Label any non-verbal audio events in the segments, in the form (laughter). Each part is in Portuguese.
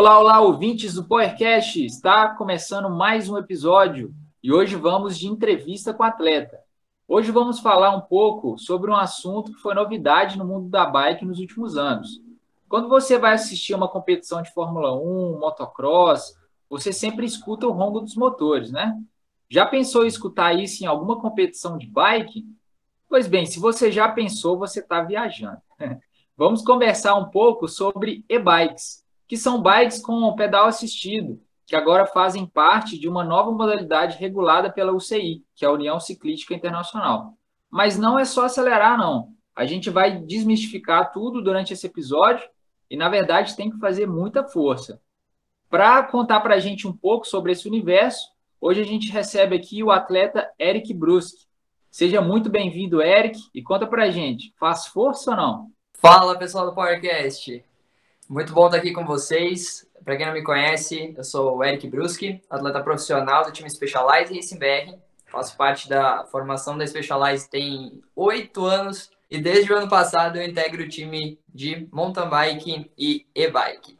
Olá, olá, ouvintes do PowerCast. Está começando mais um episódio e hoje vamos de entrevista com atleta. Hoje vamos falar um pouco sobre um assunto que foi novidade no mundo da bike nos últimos anos. Quando você vai assistir uma competição de Fórmula 1, motocross, você sempre escuta o ronco dos motores, né? Já pensou em escutar isso em alguma competição de bike? Pois bem, se você já pensou, você está viajando. (laughs) Vamos conversar um pouco sobre e-bikes, que são bikes com pedal assistido, que agora fazem parte de uma nova modalidade regulada pela UCI, que é a União Ciclística Internacional. Mas não é só acelerar, não. A gente vai desmistificar tudo durante esse episódio e, na verdade, tem que fazer muita força. Para contar para a gente um pouco sobre esse universo, hoje a gente recebe aqui o atleta Eric Bruschi, Seja muito bem-vindo, Eric, e conta pra gente, faz força ou não? Fala, pessoal do PowerCast. Muito bom estar aqui com vocês. Para quem não me conhece, eu sou o Eric Bruschi, atleta profissional do time Specialized Racing BR. Faço parte da formação da Specialized tem oito anos e desde o ano passado eu integro o time de mountain bike e e-bike.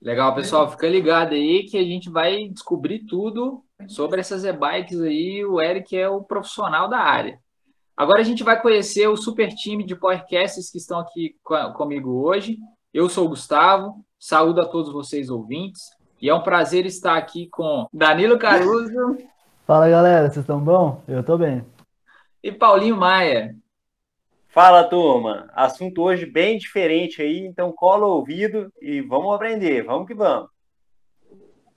Legal, pessoal, fica ligado aí que a gente vai descobrir tudo sobre essas e-bikes aí. O Eric é o profissional da área. Agora a gente vai conhecer o super time de podcasts que estão aqui comigo hoje. Eu sou o Gustavo, saúdo a todos vocês ouvintes. E é um prazer estar aqui com Danilo Caruso. Fala galera, vocês estão bom? Eu estou bem. E Paulinho Maia. Fala, turma. Assunto hoje bem diferente aí, então cola o ouvido e vamos aprender. Vamos que vamos.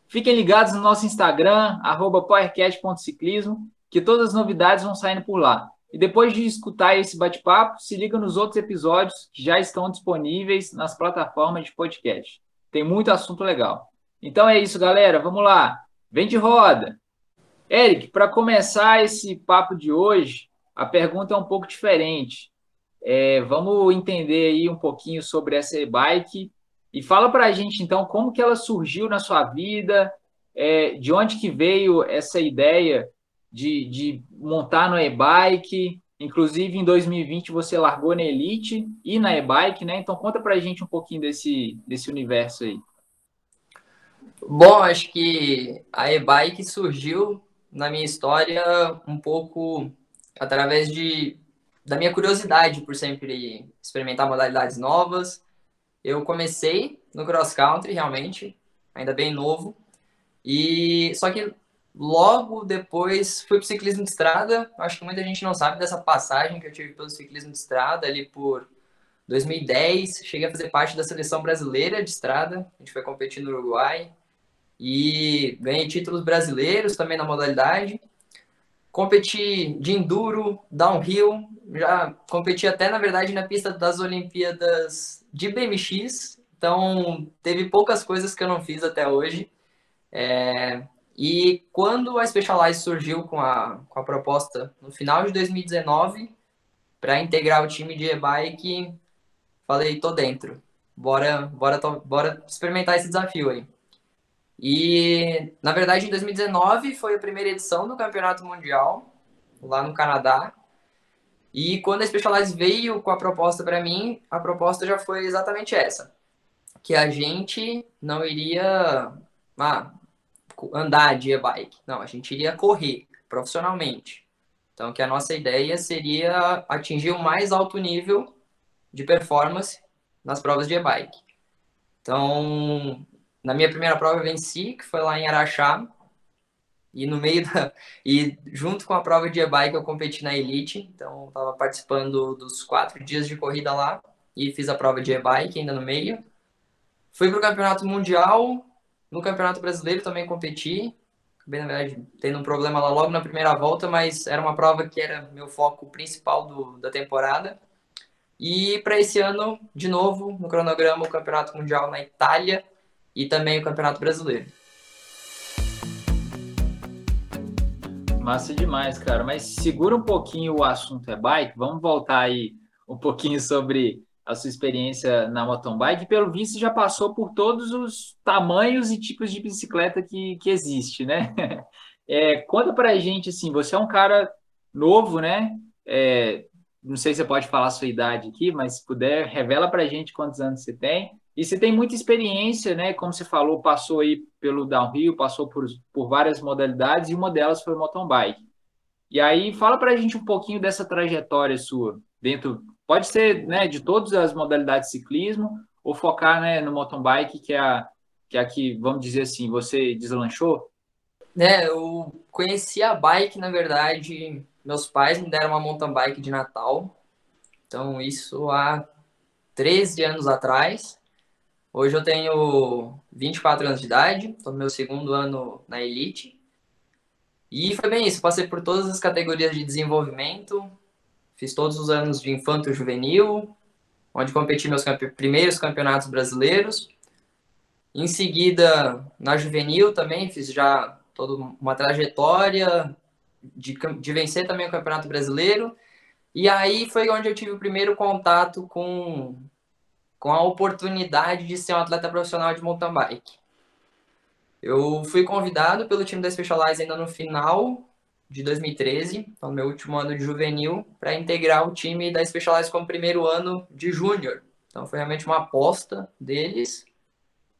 Fiquem ligados no nosso Instagram, powercast.ciclismo, que todas as novidades vão saindo por lá. E depois de escutar esse bate-papo, se liga nos outros episódios que já estão disponíveis nas plataformas de podcast. Tem muito assunto legal. Então é isso, galera. Vamos lá. Vem de roda. Eric, para começar esse papo de hoje, a pergunta é um pouco diferente. É, vamos entender aí um pouquinho sobre essa e-bike e fala para a gente então como que ela surgiu na sua vida, é, de onde que veio essa ideia de, de montar no e-bike. Inclusive em 2020 você largou na Elite e na e-bike, né? Então conta para a gente um pouquinho desse, desse universo aí. Bom, acho que a e-bike surgiu na minha história um pouco através de da minha curiosidade por sempre experimentar modalidades novas. Eu comecei no cross country realmente, ainda bem novo. E só que logo depois fui para ciclismo de estrada. Acho que muita gente não sabe dessa passagem que eu tive pelo ciclismo de estrada ali por 2010. Cheguei a fazer parte da seleção brasileira de estrada. A gente foi competir no Uruguai e ganhei títulos brasileiros também na modalidade. Competi de enduro, downhill, já competi até, na verdade, na pista das Olimpíadas de BMX, então teve poucas coisas que eu não fiz até hoje. É, e quando a Specialized surgiu com a, com a proposta no final de 2019 para integrar o time de e-bike, falei, tô dentro. Bora, bora, bora experimentar esse desafio aí. E, na verdade, em 2019 foi a primeira edição do Campeonato Mundial, lá no Canadá. E quando a Specialized veio com a proposta para mim, a proposta já foi exatamente essa. Que a gente não iria ah, andar de e-bike. Não, a gente iria correr profissionalmente. Então, que a nossa ideia seria atingir o mais alto nível de performance nas provas de e-bike. Então, na minha primeira prova eu venci, que foi lá em Araxá. E no meio da. E junto com a prova de e-bike eu competi na Elite. Então estava participando dos quatro dias de corrida lá. E fiz a prova de e-bike ainda no meio. Fui para o campeonato mundial. No campeonato brasileiro também competi. Bem, na verdade, tendo um problema lá logo na primeira volta, mas era uma prova que era meu foco principal do, da temporada. E para esse ano, de novo, no cronograma, o Campeonato Mundial na Itália, e também o Campeonato Brasileiro. Massa demais, cara. Mas segura um pouquinho o assunto é bike. Vamos voltar aí um pouquinho sobre a sua experiência na mountain bike. Pelo visto, já passou por todos os tamanhos e tipos de bicicleta que, que existe, né? (laughs) É, conta pra gente, assim, você é um cara novo, né? É, não sei se você pode falar a sua idade aqui, mas se puder, revela pra gente quantos anos você tem E você tem muita experiência, né? Como você falou, passou aí pelo downhill, passou por, por várias modalidades e uma delas foi mountain bike. E aí, fala para a gente um pouquinho dessa trajetória sua, dentro, pode ser né, de todas as modalidades de ciclismo, ou focar né, no mountain bike, que é a que, é a que, vamos dizer assim, você deslanchou? É, eu conheci a bike, na verdade, meus pais me deram uma mountain bike de Natal, então isso há 13 anos atrás. Hoje eu tenho 24 anos de idade, estou no meu segundo ano na Elite. E foi bem isso, passei por todas as categorias de desenvolvimento, fiz todos os anos de infanto juvenil, onde competi meus campe primeiros campeonatos brasileiros. Em seguida, na juvenil também, fiz já toda uma trajetória de, de vencer também o Campeonato Brasileiro. E aí foi onde eu tive o primeiro contato com, com a oportunidade de ser um atleta profissional de mountain bike. Eu fui convidado pelo time da Specialized ainda no final de 2013, então meu último ano de juvenil, para integrar o time da Specialized como primeiro ano de júnior. Então foi realmente uma aposta deles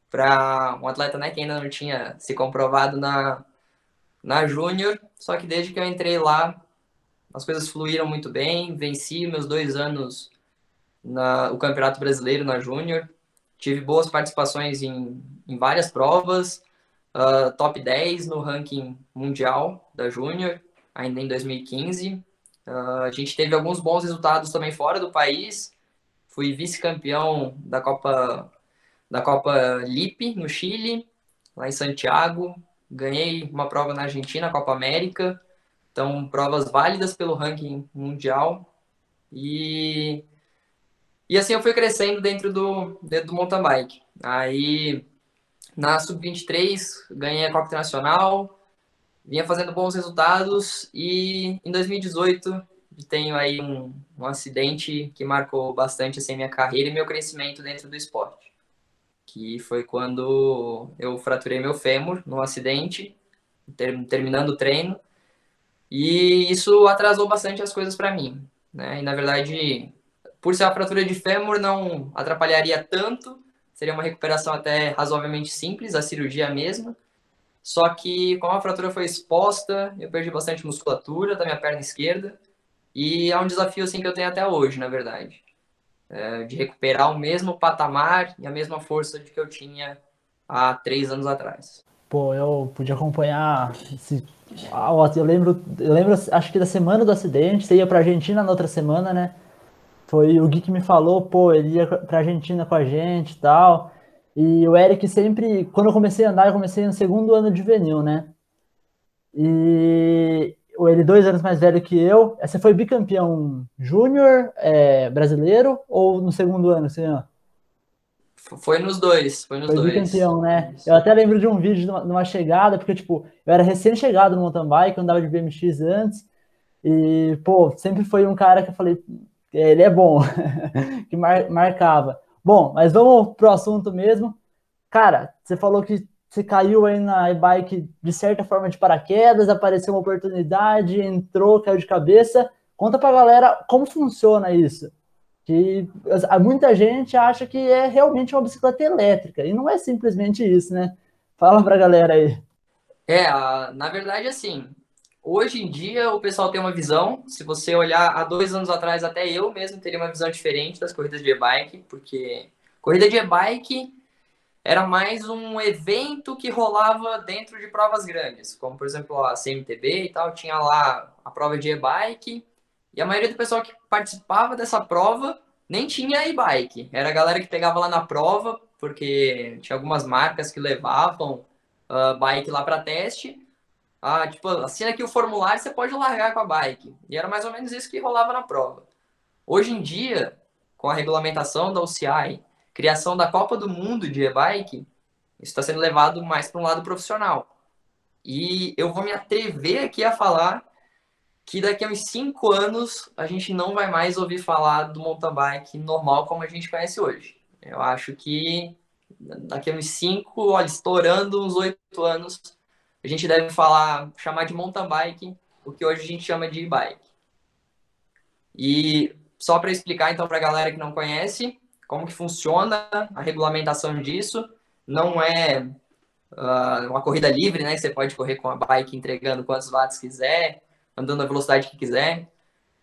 para um atleta né, que ainda não tinha se comprovado na, na júnior, só que desde que eu entrei lá, as coisas fluíram muito bem, venci meus dois anos na o Campeonato Brasileiro na júnior, tive boas participações em, em várias provas, uh, top 10 no ranking mundial da Júnior, ainda em 2015. Uh, ah, a gente teve alguns bons resultados também fora do país. Fui vice-campeão da Copa da Copa Lipe no Chile, lá em Santiago. Ganhei uma prova na Argentina, Copa América. Então, provas válidas pelo ranking mundial. E e assim eu fui crescendo dentro do dentro do mountain bike. Aí na Sub-23, ganhei a Copa Internacional, vinha fazendo bons resultados e em 2018 tenho aí um, um acidente que marcou bastante assim, minha carreira e meu crescimento dentro do esporte. Que foi quando eu fraturei meu fêmur num acidente, ter, terminando o treino, e isso atrasou bastante as coisas para mim. Né? E na verdade, por ser uma fratura de fêmur, não atrapalharia tanto, Seria uma recuperação até razoavelmente simples, a cirurgia mesma. Só que, como a fratura foi exposta, eu perdi bastante musculatura da minha perna esquerda. E é um desafio assim que eu tenho até hoje, na verdade. É, de recuperar o mesmo patamar e a mesma força de que eu tinha há três anos atrás. Pô, eu pude acompanhar esse... Eu lembro, eu lembro, acho que da semana do acidente, você ia pra Argentina na outra semana, né? Foi o Gui que me falou, pô, ele ia pra Argentina com a gente e tal. E o Eric sempre, quando eu comecei a andar, eu comecei no segundo ano de juvenil, né? E ele dois anos mais velho que eu. Você foi bicampeão júnior é, brasileiro ou no segundo ano, senhor? Foi nos dois, foi nos foi dois. bicampeão, né? Eu até lembro de um vídeo de uma, de uma chegada, porque, tipo, eu era recém-chegado no mountain bike, eu andava de BMX antes, e, pô, sempre foi um cara que eu falei, ele é bom, (laughs) que mar, marcava. Bom, mas vamos pro assunto mesmo. Cara, você falou que você caiu aí na e-bike de certa forma de paraquedas, apareceu uma oportunidade, entrou, caiu de cabeça. Conta pra galera como funciona isso. Que muita gente acha que é realmente uma bicicleta elétrica, e não é simplesmente isso, né? Fala pra galera aí. É, na verdade, assim, Hoje em dia, o pessoal tem uma visão. Se você olhar há dois anos atrás, até eu mesmo teria uma visão diferente das corridas de e-bike, porque corrida de e-bike era mais um evento que rolava dentro de provas grandes, como por exemplo a CMTB e tal, tinha lá a prova de e-bike, e a maioria do pessoal que participava dessa prova nem tinha e-bike. Era a galera que pegava lá na prova, porque tinha algumas marcas que levavam uh, bike lá para teste, ah, tipo, assina aqui o formulário, você pode largar com a bike. E era mais ou menos isso que rolava na prova. Hoje em dia, com a regulamentação da UCI, criação da Copa do Mundo de e-bike, isso está sendo levado mais para um lado profissional. E eu vou me atrever aqui a falar que daqui a uns cinco anos a gente não vai mais ouvir falar do mountain bike normal como a gente conhece hoje. Eu acho que daqui a uns cinco, olha, estourando uns oito anos, a gente deve falar, chamar de mountain bike, o que hoje a gente chama de e-bike. E só para explicar então para a galera que não conhece, como que funciona a regulamentação disso. Não é uh, uma corrida livre, né? Você pode correr com a bike entregando quantos watts quiser, andando a velocidade que quiser.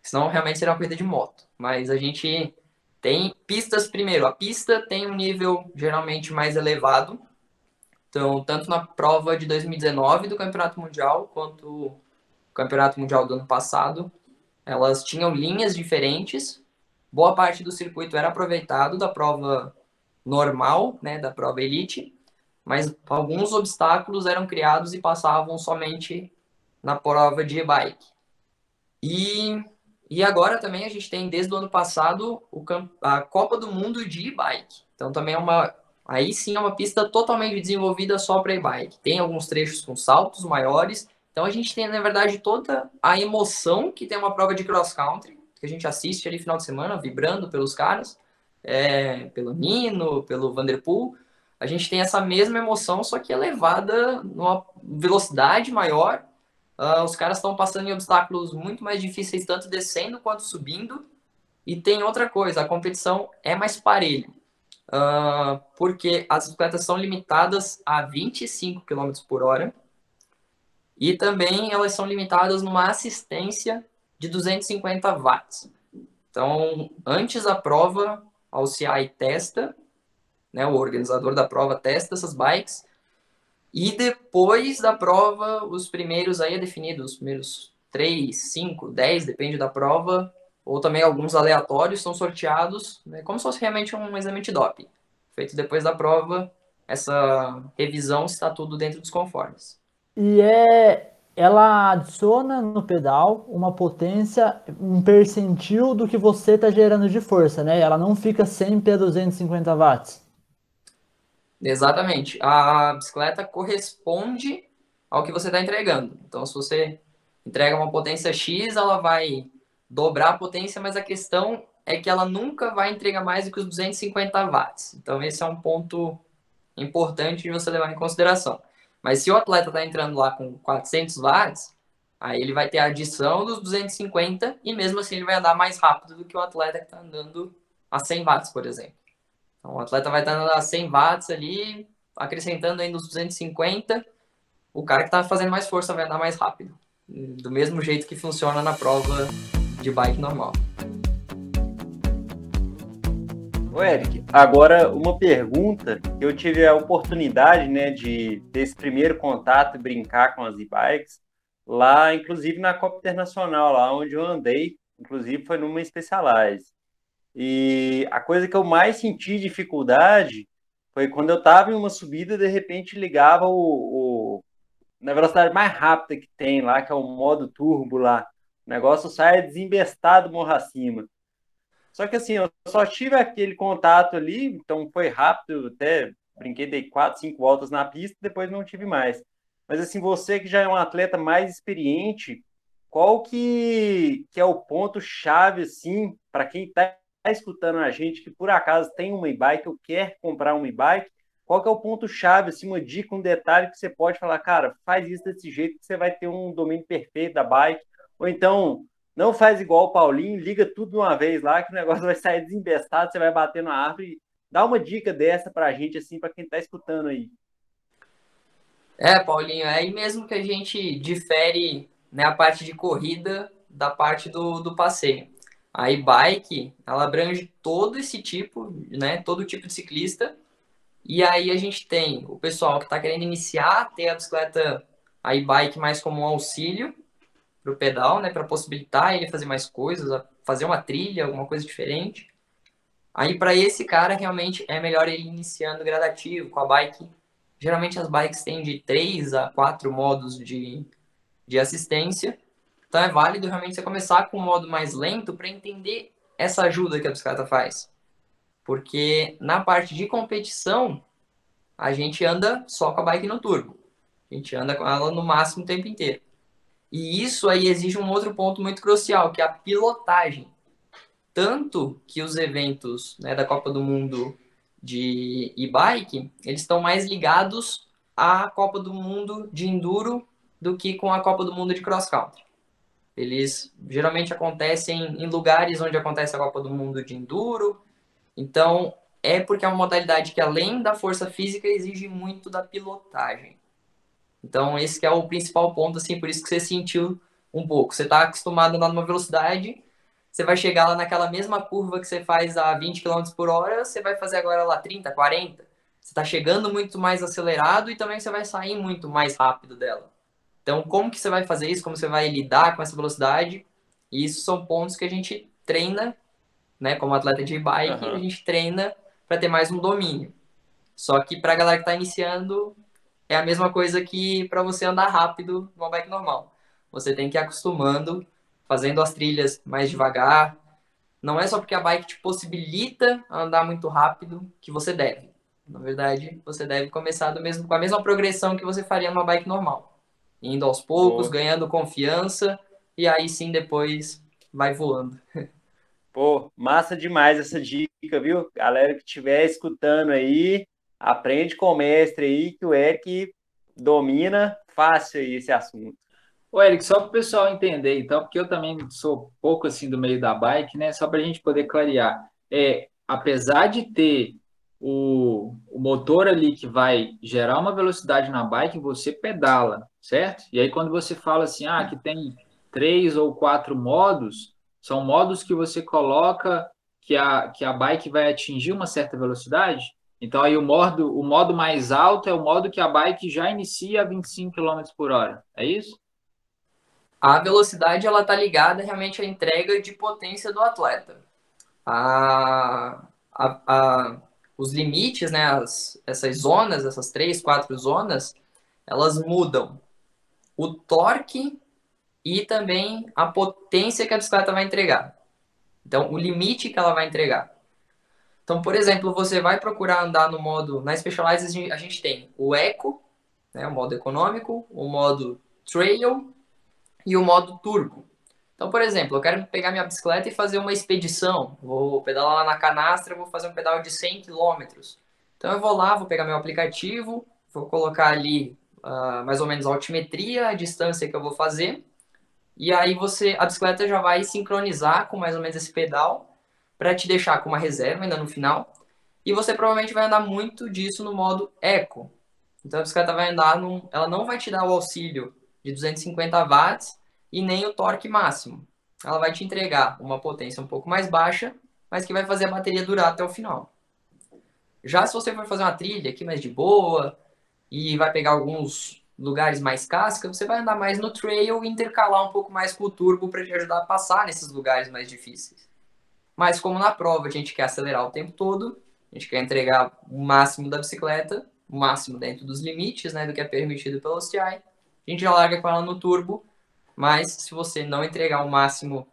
Senão realmente seria uma corrida de moto. Mas a gente tem pistas primeiro. A pista tem um nível geralmente mais elevado. Então, tanto na prova de 2019 do Campeonato Mundial, quanto o Campeonato Mundial do ano passado, elas tinham linhas diferentes. Boa parte do circuito era aproveitado da prova normal, né, da prova elite, mas alguns obstáculos eram criados e passavam somente na prova de e-bike. E, e agora também a gente tem, desde o ano passado, o, a Copa do Mundo de e-bike. Então também é uma. Aí sim é uma pista totalmente desenvolvida só para e-bike. Tem alguns trechos com saltos maiores. Então a gente tem, na verdade, toda a emoção que tem uma prova de cross country, que a gente assiste ali final de semana, vibrando pelos caras, é, pelo Nino, pelo Vanderpool a gente tem essa mesma emoção, só que elevada numa velocidade maior. Uh, os caras estão passando em obstáculos muito mais difíceis, tanto descendo quanto subindo. E tem outra coisa, a competição é mais parelha. Uh, porque as bicicletas são limitadas a 25 km por hora. E também elas são limitadas numa assistência de 250 watts. Então, antes da prova, a UCI testa né, o organizador da prova testa essas bikes e depois da prova, os primeiros aí é definido, os primeiros 3, 5, 10, depende da prova, ou também alguns aleatórios são sorteados, né, como se fosse realmente um exame de doping. Feito depois da prova, essa revisão está tudo dentro dos conformes. E é ela adiciona no pedal uma potência, um percentil do que você está gerando de força, né? Ela não fica sempre a 250 watts. Exatamente. A bicicleta corresponde ao que você está entregando. Então, se você entrega uma potência X, ela vai dobrar a potência, mas a questão é que ela nunca vai entregar mais do que os 250 watts. Então, esse é um ponto importante de você levar em consideração. Mas se o atleta está entrando lá com 400 watts, aí ele vai ter a adição dos 250 e mesmo assim ele vai andar mais rápido do que o atleta que está andando a 100 watts, por exemplo. Então, o atleta vai estar a 100 watts ali, acrescentando ainda os 250. O cara que está fazendo mais força vai andar mais rápido. Do mesmo jeito que funciona na prova de bike normal. Ô Eric, agora uma pergunta. Eu tive a oportunidade né, de ter esse primeiro contato e brincar com as e-bikes lá, inclusive na Copa Internacional, lá onde eu andei, inclusive foi numa Specialized. E a coisa que eu mais senti dificuldade foi quando eu estava em uma subida, de repente ligava o, o, na velocidade mais rápida que tem lá, que é o modo turbo lá. O negócio sai desembestado morro acima. Só que assim, eu só tive aquele contato ali, então foi rápido, até brinquei, dei quatro, cinco voltas na pista, depois não tive mais. Mas assim, você que já é um atleta mais experiente, qual que, que é o ponto chave assim para quem está Tá escutando a gente que por acaso tem uma e-bike ou quer comprar uma e-bike, qual que é o ponto-chave, assim, uma dica, um detalhe que você pode falar, cara, faz isso desse jeito que você vai ter um domínio perfeito da bike, ou então não faz igual o Paulinho, liga tudo de uma vez lá que o negócio vai sair desembestado, você vai bater na árvore. Dá uma dica dessa pra gente, assim, para quem tá escutando aí. É, Paulinho, é aí mesmo que a gente difere né, a parte de corrida da parte do, do passeio. A e-bike, ela abrange todo esse tipo, né? Todo tipo de ciclista. E aí a gente tem o pessoal que está querendo iniciar, ter a bicicleta, a e-bike mais como um auxílio para o pedal, né? Para possibilitar ele fazer mais coisas, fazer uma trilha, alguma coisa diferente. Aí para esse cara realmente é melhor ele iniciando gradativo com a bike. Geralmente as bikes têm de 3 a 4 modos de, de assistência. Então é válido realmente você começar com um modo mais lento para entender essa ajuda que a bicicleta faz. Porque na parte de competição, a gente anda só com a bike no turbo. A gente anda com ela no máximo o tempo inteiro. E isso aí exige um outro ponto muito crucial, que é a pilotagem. Tanto que os eventos né, da Copa do Mundo de e-bike, eles estão mais ligados à Copa do Mundo de enduro do que com a Copa do Mundo de cross country. Eles geralmente acontecem em lugares onde acontece a Copa do Mundo de Enduro, Então, é porque é uma modalidade que, além da força física, exige muito da pilotagem. Então, esse é o principal ponto, assim, por isso que você sentiu um pouco. Você está acostumado a andar numa velocidade, você vai chegar lá naquela mesma curva que você faz a 20 km por hora, você vai fazer agora lá 30, 40. Você está chegando muito mais acelerado e também você vai sair muito mais rápido dela. Então, como que você vai fazer isso? Como você vai lidar com essa velocidade? E isso são pontos que a gente treina, né? Como atleta de bike, uhum. a gente treina para ter mais um domínio. Só que para a galera que está iniciando, é a mesma coisa que para você andar rápido numa bike normal. Você tem que ir acostumando, fazendo as trilhas mais devagar. Não é só porque a bike te possibilita andar muito rápido que você deve. Na verdade, você deve começar do mesmo, com a mesma progressão que você faria numa bike normal. Indo aos poucos, Boa. ganhando confiança, e aí sim depois vai voando. Pô, massa demais essa dica, viu? Galera que estiver escutando aí, aprende com o mestre aí, que o Eric domina fácil aí esse assunto. Ô, Eric, só para o pessoal entender, então, porque eu também sou pouco assim do meio da bike, né? Só para a gente poder clarear. É, apesar de ter o, o motor ali que vai gerar uma velocidade na bike, você pedala, certo? E aí, quando você fala assim, ah, que tem três ou quatro modos, são modos que você coloca que a, que a bike vai atingir uma certa velocidade. Então, aí o modo, o modo mais alto é o modo que a bike já inicia a 25 km por hora. É isso? A velocidade ela está ligada realmente à entrega de potência do atleta. A, a, a, os limites, né, as, essas zonas, essas três, quatro zonas, elas mudam o torque e também a potência que a bicicleta vai entregar. Então, o limite que ela vai entregar. Então, por exemplo, você vai procurar andar no modo. Na Specialized a gente tem o Eco, né, o modo econômico, o modo Trail e o modo Turbo. Então, por exemplo, eu quero pegar minha bicicleta e fazer uma expedição. Vou pedalar lá na canastra, vou fazer um pedal de 100 km. Então, eu vou lá, vou pegar meu aplicativo, vou colocar ali uh, mais ou menos a altimetria, a distância que eu vou fazer. E aí você, a bicicleta já vai sincronizar com mais ou menos esse pedal para te deixar com uma reserva ainda no final. E você provavelmente vai andar muito disso no modo eco. Então a bicicleta vai andar num, ela não vai te dar o auxílio de 250 watts e nem o torque máximo. Ela vai te entregar uma potência um pouco mais baixa, mas que vai fazer a bateria durar até o final. Já se você for fazer uma trilha aqui mais de boa e vai pegar alguns lugares mais casca, você vai andar mais no trail e intercalar um pouco mais com o turbo para te ajudar a passar nesses lugares mais difíceis. Mas como na prova a gente quer acelerar o tempo todo, a gente quer entregar o máximo da bicicleta, o máximo dentro dos limites, né, do que é permitido pelo OCI, a gente já larga com ela no turbo, mas se você não entregar o máximo,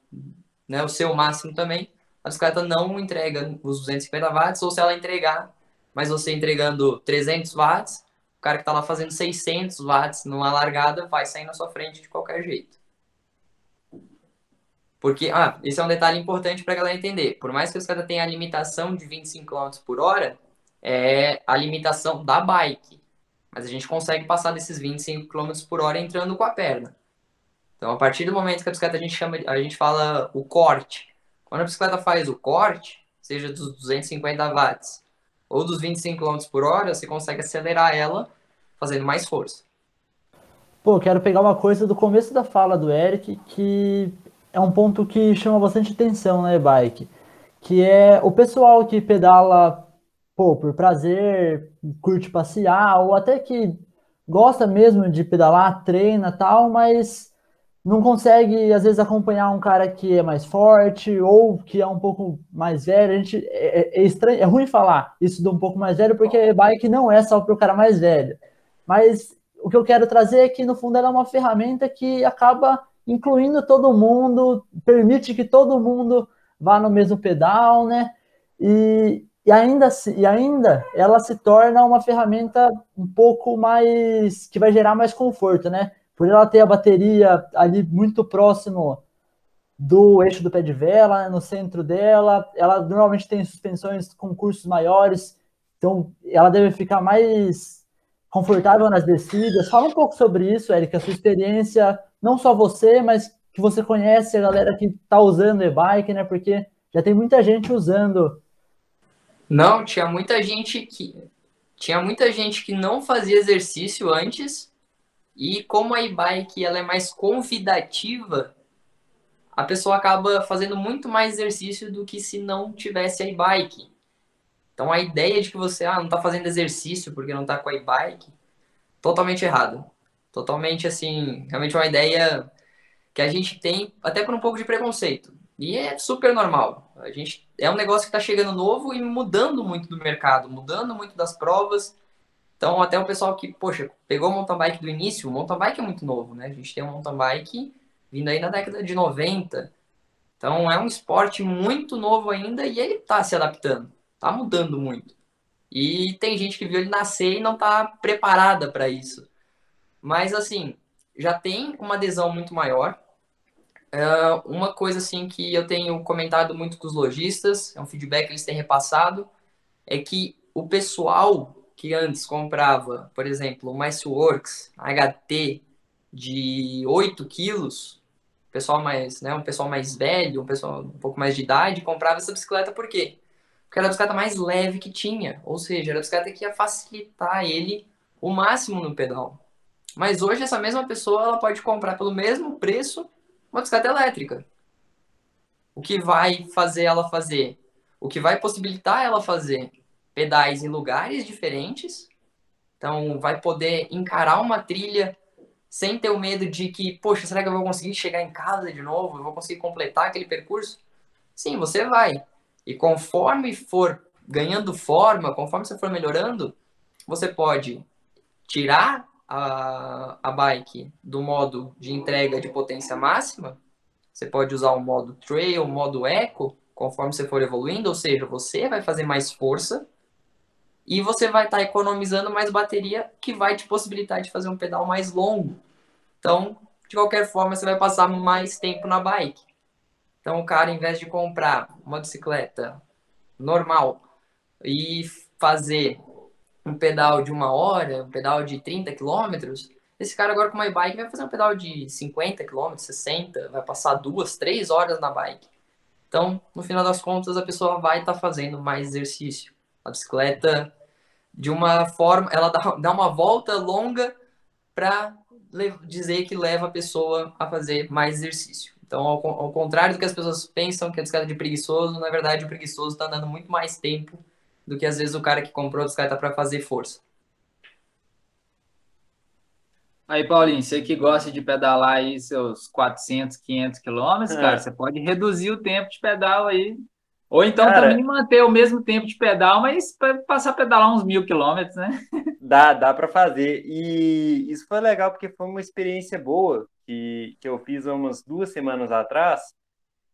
né, o seu máximo também, a bicicleta não entrega os 250 watts, ou se ela entregar, mas você entregando 300 watts, cara que está lá fazendo 600 watts numa largada vai sair na sua frente de qualquer jeito. Porque, ah, esse é um detalhe importante para a galera entender. Por mais que os caras tenham a limitação de 25 km por hora, é a limitação da bike. Mas a gente consegue passar desses 25 km por hora entrando com a perna. Então, a partir do momento que a bicicleta a gente chama, a gente fala o corte. Quando a bicicleta faz o corte, seja dos 250 watts ou dos 25 km por hora, você consegue acelerar ela fazendo mais força. Pô, quero pegar uma coisa do começo da fala do Eric, que é um ponto que chama bastante atenção na né, e-bike, que é o pessoal que pedala pô, por prazer, curte passear, ou até que gosta mesmo de pedalar, treina tal, mas não consegue, às vezes, acompanhar um cara que é mais forte ou que é um pouco mais velho. A gente, é, é, é estranho, é ruim falar isso de um pouco mais velho, porque bike não é só para o cara mais velho. Mas o que eu quero trazer é que, no fundo, ela é uma ferramenta que acaba incluindo todo mundo, permite que todo mundo vá no mesmo pedal, né? E, e, ainda, e ainda ela se torna uma ferramenta um pouco mais. que vai gerar mais conforto, né? Por ela ter a bateria ali muito próximo do eixo do pé de vela, no centro dela, ela normalmente tem suspensões com cursos maiores, então ela deve ficar mais confortável nas descidas. Fala um pouco sobre isso, Eric, a sua experiência, não só você, mas que você conhece a galera que está usando e-bike, né? Porque já tem muita gente usando Não, tinha muita gente que tinha muita gente que não fazia exercício antes e como a e-bike ela é mais convidativa, a pessoa acaba fazendo muito mais exercício do que se não tivesse a e-bike. Então a ideia de que você ah, não está fazendo exercício porque não está com a e-bike, totalmente errado. Totalmente assim, realmente uma ideia que a gente tem até por um pouco de preconceito. E é super normal. A gente é um negócio que está chegando novo e mudando muito do mercado, mudando muito das provas. Então, até o pessoal que, poxa, pegou o mountain bike do início, o mountain bike é muito novo, né? A gente tem um mountain bike vindo aí na década de 90. Então, é um esporte muito novo ainda e ele está se adaptando, está mudando muito. E tem gente que viu ele nascer e não está preparada para isso. Mas, assim, já tem uma adesão muito maior. Uh, uma coisa assim que eu tenho comentado muito com os lojistas, é um feedback que eles têm repassado, é que o pessoal que antes comprava, por exemplo, o MiceWorks HT de 8 quilos, pessoal mais, né, um pessoal mais velho, um pessoal um pouco mais de idade, comprava essa bicicleta por quê? Porque era a bicicleta mais leve que tinha, ou seja, era a bicicleta que ia facilitar ele o máximo no pedal. Mas hoje essa mesma pessoa ela pode comprar pelo mesmo preço uma bicicleta elétrica. O que vai fazer ela fazer? O que vai possibilitar ela fazer pedais em lugares diferentes. Então, vai poder encarar uma trilha sem ter o medo de que, poxa, será que eu vou conseguir chegar em casa de novo? Eu vou conseguir completar aquele percurso? Sim, você vai. E conforme for ganhando forma, conforme você for melhorando, você pode tirar a, a bike do modo de entrega de potência máxima, você pode usar o modo trail, modo eco, conforme você for evoluindo, ou seja, você vai fazer mais força e você vai estar tá economizando mais bateria, que vai te possibilitar de fazer um pedal mais longo. Então, de qualquer forma, você vai passar mais tempo na bike. Então, o cara, em vez de comprar uma bicicleta normal e fazer um pedal de uma hora, um pedal de 30 quilômetros, esse cara agora com uma bike vai fazer um pedal de 50 quilômetros, 60, vai passar duas, três horas na bike. Então, no final das contas, a pessoa vai estar tá fazendo mais exercício. A bicicleta, de uma forma, ela dá, dá uma volta longa para dizer que leva a pessoa a fazer mais exercício. Então, ao, ao contrário do que as pessoas pensam que a bicicleta é de preguiçoso, na verdade, o preguiçoso está andando muito mais tempo do que às vezes o cara que comprou a bicicleta para fazer força. Aí, Paulinho, você que gosta de pedalar aí seus 400, 500 quilômetros, é. cara, você pode reduzir o tempo de pedal aí. Ou então cara, também manter o mesmo tempo de pedal, mas passar a pedalar uns mil quilômetros, né? Dá, dá para fazer. E isso foi legal porque foi uma experiência boa que, que eu fiz há umas duas semanas atrás.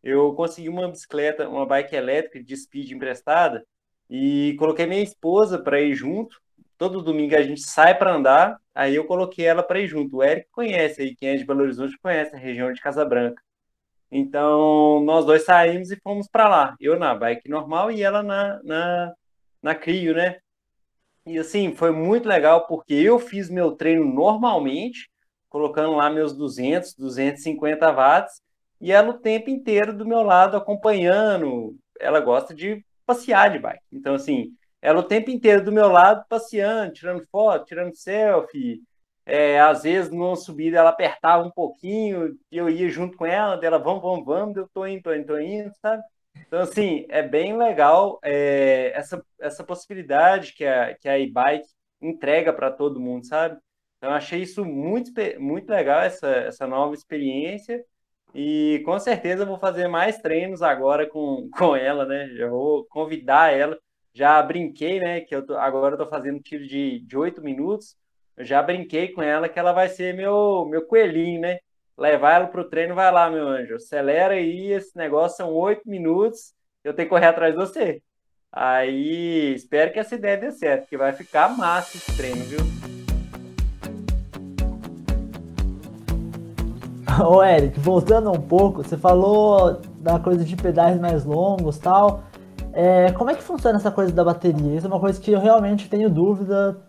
Eu consegui uma bicicleta, uma bike elétrica de speed emprestada e coloquei minha esposa para ir junto. Todo domingo a gente sai para andar, aí eu coloquei ela para ir junto. O Eric conhece aí, quem é de Belo Horizonte conhece a região de Casa Branca. Então, nós dois saímos e fomos para lá. Eu na bike normal e ela na, na, na Crio, né? E assim, foi muito legal porque eu fiz meu treino normalmente, colocando lá meus 200, 250 watts, e ela o tempo inteiro do meu lado acompanhando. Ela gosta de passear de bike. Então, assim, ela o tempo inteiro do meu lado passeando, tirando foto, tirando selfie. É, às vezes, numa subida, ela apertava um pouquinho, eu ia junto com ela, dela, vamos, vamos, vamos, eu tô indo, tô indo, tô indo, sabe? Então, assim, é bem legal é, essa, essa possibilidade que a, que a e-bike entrega para todo mundo, sabe? Então, achei isso muito, muito legal, essa, essa nova experiência. E com certeza vou fazer mais treinos agora com, (laughs) com ela, né? Já vou convidar ela. Já brinquei, né? Que eu tô, agora eu tô fazendo tiro de, de 8 minutos. Eu já brinquei com ela que ela vai ser meu, meu coelhinho, né? Levar ela pro treino, vai lá, meu anjo. Acelera aí, esse negócio são 8 minutos. Eu tenho que correr atrás de você. Aí espero que essa ideia dê certo, porque vai ficar massa esse treino, viu? Ô Eric, voltando um pouco, você falou da coisa de pedais mais longos tal. É, como é que funciona essa coisa da bateria? Isso é uma coisa que eu realmente tenho dúvida.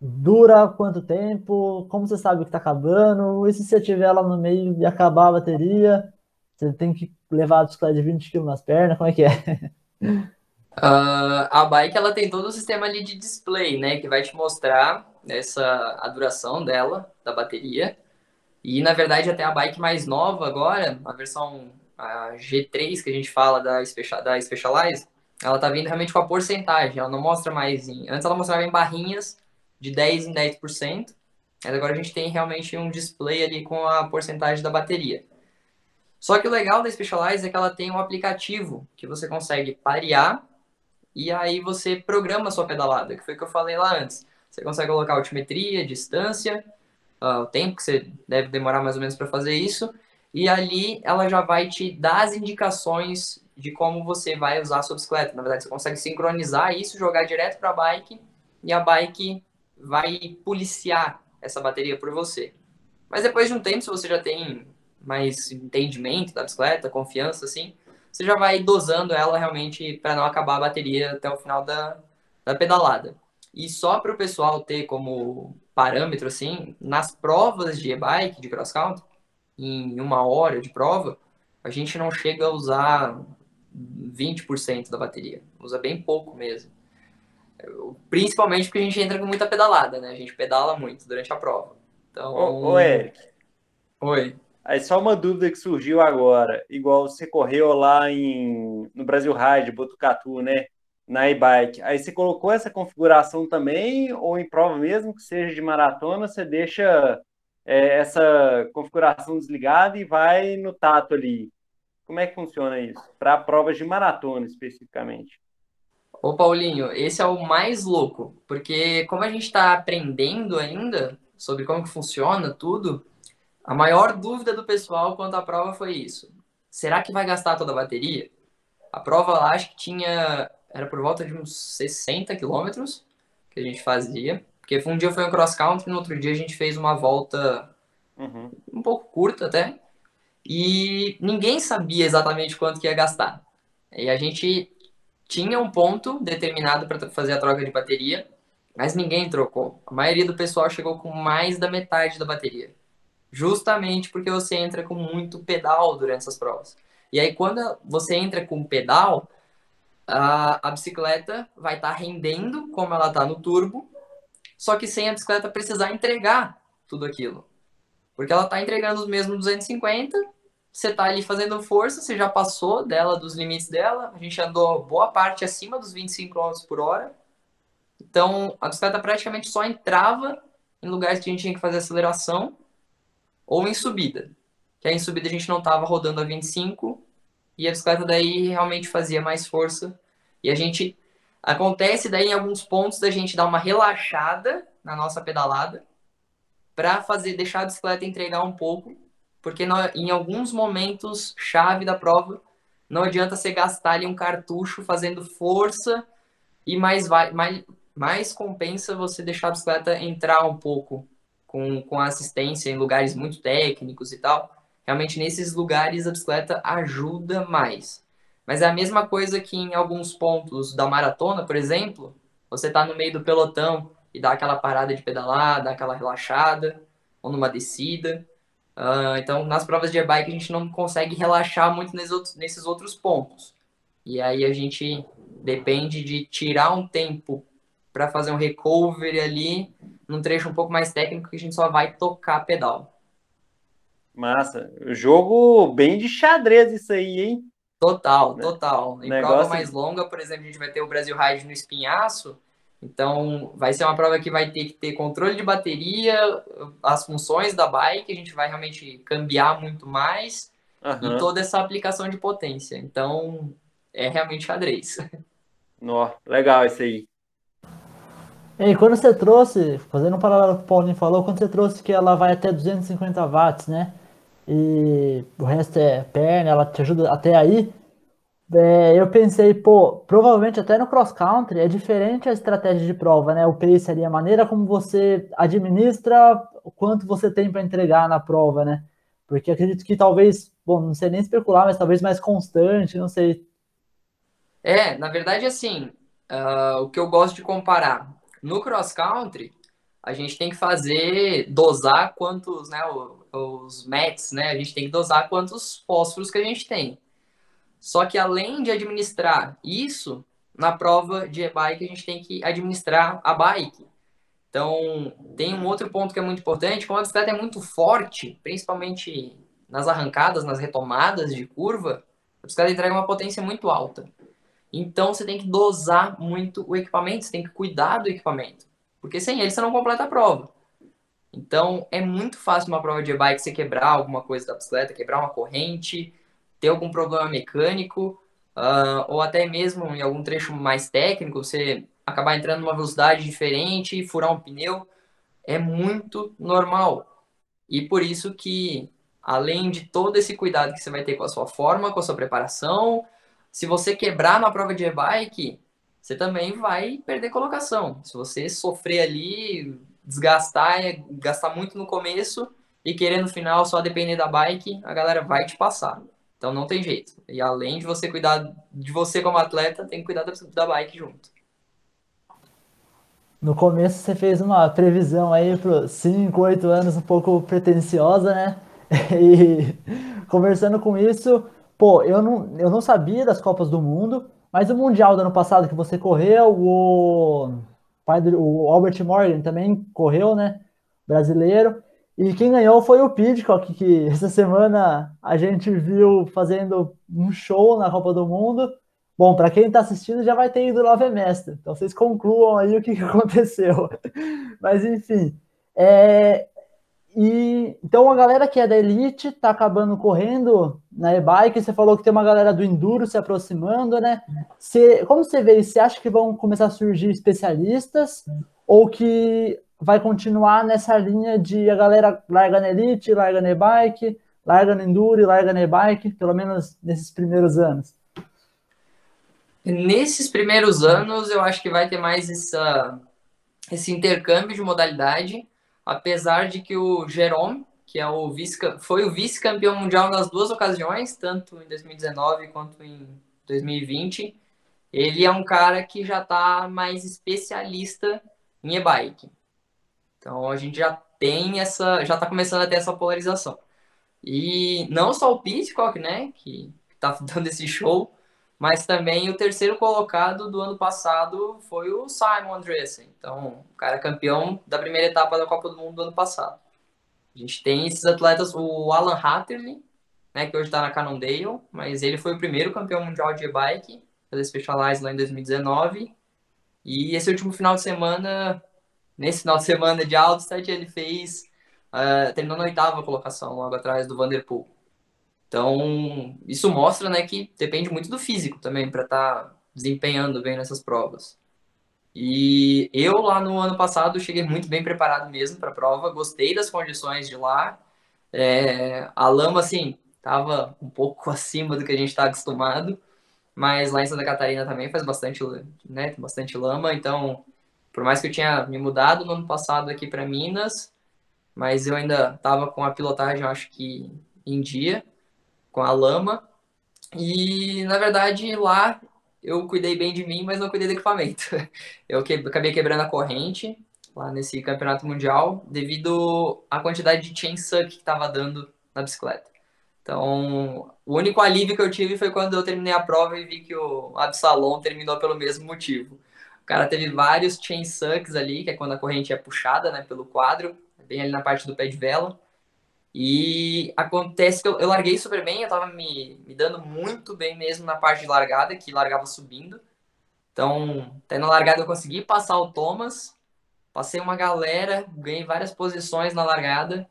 Dura quanto tempo? Como você sabe que está acabando? E se você tiver lá no meio e acabar a bateria? Você tem que levar a bicicleta de 20 kg nas pernas? Como é que é? Uh, (laughs) a bike ela tem todo o sistema ali de display, né, que vai te mostrar essa a duração dela da bateria. E na verdade até a bike mais nova agora, a versão a G3 que a gente fala da, Special, da Specialized, ela tá vindo realmente com a porcentagem, ela não mostra mais em, antes ela mostrava em barrinhas de 10 em 10%, mas agora a gente tem realmente um display ali com a porcentagem da bateria. Só que o legal da Specialized é que ela tem um aplicativo que você consegue parear e aí você programa a sua pedalada, que foi o que eu falei lá antes. Você consegue colocar altimetria, distância, uh, o tempo que você deve demorar mais ou menos para fazer isso, e ali ela já vai te dar as indicações de como você vai usar a sua bicicleta. Na verdade, você consegue sincronizar isso, jogar direto para a bike, e a bike vai policiar essa bateria por você. Mas depois de um tempo, se você já tem mais entendimento da bicicleta, confiança, assim, você já vai dosando ela realmente para não acabar a bateria até o final da, da pedalada. E só para o pessoal ter como parâmetro, assim, nas provas de e-bike, de cross-country, em uma hora de prova, a gente não chega a usar 20% da bateria. Usa bem pouco mesmo. Principalmente porque a gente entra com muita pedalada, né? A gente pedala muito durante a prova. Então... Ô, ô Eric. Oi. Aí só uma dúvida que surgiu agora, igual você correu lá em, no Brasil Ride, Botucatu, né? Na e-bike. Aí você colocou essa configuração também, ou em prova mesmo que seja de maratona, você deixa é, essa configuração desligada e vai no tato ali. Como é que funciona isso? Para provas de maratona especificamente. Ô Paulinho, esse é o mais louco, porque como a gente está aprendendo ainda sobre como que funciona tudo, a maior dúvida do pessoal quanto à prova foi isso. Será que vai gastar toda a bateria? A prova lá acho que tinha. Era por volta de uns 60 quilômetros que a gente fazia. Porque um dia foi um cross country, no outro dia a gente fez uma volta uhum. um pouco curta até. E ninguém sabia exatamente quanto que ia gastar. E a gente tinha um ponto determinado para fazer a troca de bateria, mas ninguém trocou. A maioria do pessoal chegou com mais da metade da bateria justamente porque você entra com muito pedal durante essas provas. E aí, quando você entra com pedal, a, a bicicleta vai estar tá rendendo como ela está no turbo, só que sem a bicicleta precisar entregar tudo aquilo. Porque ela está entregando os mesmos 250, você está ali fazendo força, você já passou dela, dos limites dela, a gente andou boa parte acima dos 25 km por hora. Então, a bicicleta praticamente só entrava em lugares que a gente tinha que fazer aceleração ou em subida. Que aí em subida a gente não estava rodando a 25 e a bicicleta daí realmente fazia mais força. E a gente acontece daí em alguns pontos da gente dar uma relaxada na nossa pedalada para fazer deixar a bicicleta entregar um pouco, porque em alguns momentos chave da prova não adianta você gastar ali um cartucho fazendo força e mais vai mais, mais compensa você deixar a bicicleta entrar um pouco com, com assistência em lugares muito técnicos e tal, realmente nesses lugares a bicicleta ajuda mais. Mas é a mesma coisa que em alguns pontos da maratona, por exemplo, você está no meio do pelotão e dá aquela parada de pedalar, dá aquela relaxada, ou numa descida. Uh, então, nas provas de e-bike, a gente não consegue relaxar muito nesses outros, nesses outros pontos. E aí a gente depende de tirar um tempo para fazer um recovery ali num trecho um pouco mais técnico que a gente só vai tocar pedal. Massa. Jogo bem de xadrez isso aí, hein? Total, né? total. Em Negócio... prova mais longa, por exemplo, a gente vai ter o Brasil Ride no espinhaço. Então, vai ser uma prova que vai ter que ter controle de bateria, as funções da bike, a gente vai realmente cambiar muito mais uhum. e toda essa aplicação de potência. Então, é realmente xadrez. (laughs) Nó, legal isso aí. E quando você trouxe, fazendo um paralelo com o Paulinho falou, quando você trouxe que ela vai até 250 watts, né? E o resto é perna, ela te ajuda até aí. É, eu pensei, pô, provavelmente até no cross country é diferente a estratégia de prova, né? O pace ali, a maneira como você administra o quanto você tem para entregar na prova, né? Porque acredito que talvez, bom, não sei nem especular, mas talvez mais constante, não sei. É, na verdade, assim, uh, o que eu gosto de comparar no cross country, a gente tem que fazer, dosar quantos, né, os METs, né, a gente tem que dosar quantos fósforos que a gente tem. Só que além de administrar isso, na prova de e-bike a gente tem que administrar a bike. Então, tem um outro ponto que é muito importante, como a bicicleta é muito forte, principalmente nas arrancadas, nas retomadas de curva, a bicicleta entrega uma potência muito alta. Então, você tem que dosar muito o equipamento, você tem que cuidar do equipamento, porque sem ele você não completa a prova. Então, é muito fácil uma prova de e-bike você quebrar alguma coisa da bicicleta, quebrar uma corrente, ter algum problema mecânico, uh, ou até mesmo em algum trecho mais técnico, você acabar entrando numa velocidade diferente, furar um pneu, é muito normal. E por isso que, além de todo esse cuidado que você vai ter com a sua forma, com a sua preparação, se você quebrar na prova de e-bike, você também vai perder colocação. Se você sofrer ali, desgastar, gastar muito no começo e querer no final só depender da bike, a galera vai te passar. Então não tem jeito. E além de você cuidar de você como atleta, tem que cuidar da bike junto. No começo você fez uma previsão aí para 5, 8 anos um pouco pretensiosa, né? (laughs) E conversando com isso, pô, eu não, eu não sabia das Copas do Mundo, mas o Mundial do ano passado que você correu, o, o Albert Morgan também correu, né? Brasileiro. E quem ganhou foi o Pidcock, que (laughs) essa semana a gente viu fazendo um show na Copa do Mundo. Bom, para quem está assistindo já vai ter ido lá ver mestre. Então vocês concluam aí o que, que (laughs) aconteceu. Mas enfim. É... E, então a galera que é da Elite está acabando correndo na e-bike. Você falou que tem uma galera do Enduro se aproximando, né? Você, como você vê, você acha que vão começar a surgir especialistas? Ou que vai continuar nessa linha de a galera larga na Elite, larga na e-bike, larga no Enduro e larga na e-bike, pelo menos nesses primeiros anos? Nesses primeiros anos, eu acho que vai ter mais essa, esse intercâmbio de modalidade, apesar de que o Jerome, que é o vice, foi o vice-campeão mundial nas duas ocasiões, tanto em 2019 quanto em 2020, ele é um cara que já está mais especialista em e-bike. Então a gente já tem essa, já está começando a ter essa polarização. E não só o Pitcock, né, que está (laughs) dando esse show, mas também o terceiro colocado do ano passado foi o Simon Andreessen. Então, o cara campeão da primeira etapa da Copa do Mundo do ano passado. A gente tem esses atletas, o Alan Hatterley, né, que hoje está na Cannondale, mas ele foi o primeiro campeão mundial de e-bike pela Specialized lá em 2019. E esse último final de semana nesse final de semana de Aldstad, ele fez, uh, terminou na oitava colocação, logo atrás do Vanderpool. Então, isso mostra né, que depende muito do físico também para estar tá desempenhando bem nessas provas. E eu lá no ano passado cheguei muito bem preparado mesmo para a prova, gostei das condições de lá. É, a lama, assim, estava um pouco (laughs) acima do que a gente está acostumado, mas lá em Santa Catarina também faz bastante, né, bastante lama, então por mais que eu tinha me mudado no ano passado aqui para Minas, mas eu ainda estava com a pilotagem, acho que em dia, com a lama. E na verdade lá eu cuidei bem de mim, mas não cuidei do equipamento. (laughs) Eu que, acabei quebrando a corrente lá nesse campeonato mundial devido à quantidade de chain suck que estava dando na bicicleta. Então, o único alívio que eu tive foi quando eu terminei a prova e vi que o Absalom terminou pelo mesmo motivo. O cara teve vários chain sucks ali, que é quando a corrente é puxada né, pelo quadro, bem ali na parte do pé de vela. E acontece que eu, eu larguei super bem, eu tava me, me dando muito bem mesmo na parte de largada, que largava subindo. Então, até na largada eu consegui passar o Thomas, passei uma galera, ganhei várias posições na largada.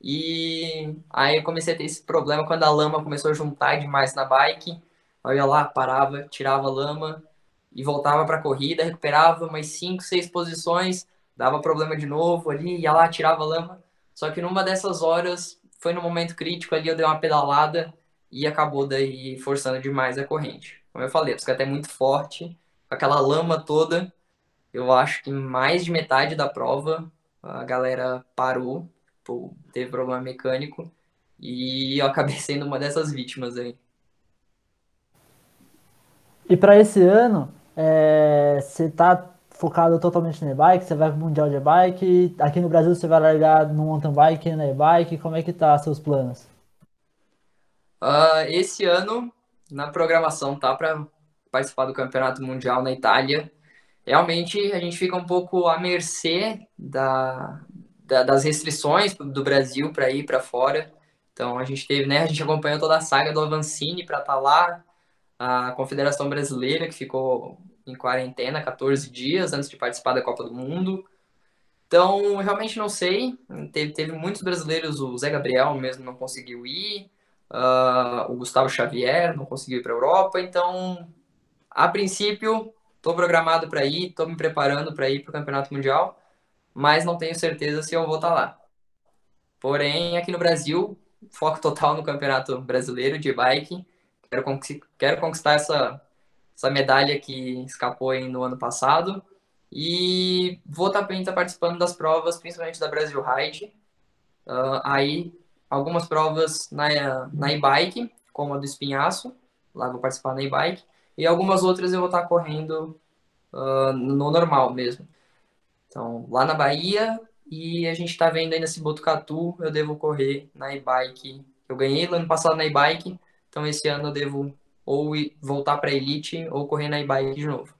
E aí eu comecei a ter esse problema quando a lama começou a juntar demais na bike. Eu ia lá, parava, tirava lama, e voltava para a corrida, recuperava umas 5, 6 posições, dava problema de novo ali, ia lá, tirava lama. Só que numa dessas horas, foi no momento crítico ali, eu dei uma pedalada e acabou daí forçando demais a corrente. Como eu falei, a bicicleta é muito forte, com aquela lama toda, eu acho que mais de metade da prova a galera parou, teve problema mecânico, e eu acabei (laughs) sendo uma dessas vítimas aí. E para esse ano, é, você está focado totalmente no e-bike, você vai para o Mundial de e-bike, aqui no Brasil você vai largar no mountain bike e na e-bike, como é que tá seus planos? Uh, esse ano, na programação, tá para participar do campeonato mundial na Itália. Realmente a gente fica um pouco à mercê da, da das restrições do Brasil para ir para fora. Então a gente teve, né? A gente acompanhou toda a saga do Avancini para estar tá lá, a Confederação Brasileira que ficou em quarentena 14 dias antes de participar da Copa do Mundo. Então, realmente não sei. Teve, teve muitos brasileiros, o Zé Gabriel mesmo não conseguiu ir, uh, o Gustavo Xavier não conseguiu ir para a Europa. Então, a princípio, estou programado para ir, estou me preparando para ir para o Campeonato Mundial, mas não tenho certeza se eu vou estar tá lá. Porém, aqui no Brasil, foco total no Campeonato Brasileiro de Bike. Quero, quero conquistar essa, essa medalha que escapou no ano passado. E vou também estar participando das provas, principalmente da Brasil Ride. Uh, aí, algumas provas na, na e-bike, como a do Espinhaço. Lá vou participar na e-bike. E algumas outras eu vou estar correndo uh, no normal mesmo. Então, lá na Bahia. E a gente está vendo aí nesse Botucatu, eu devo correr na e-bike. Eu ganhei no ano passado na e-bike. Então, esse ano eu devo ou voltar para Elite ou correr na e-bike de novo.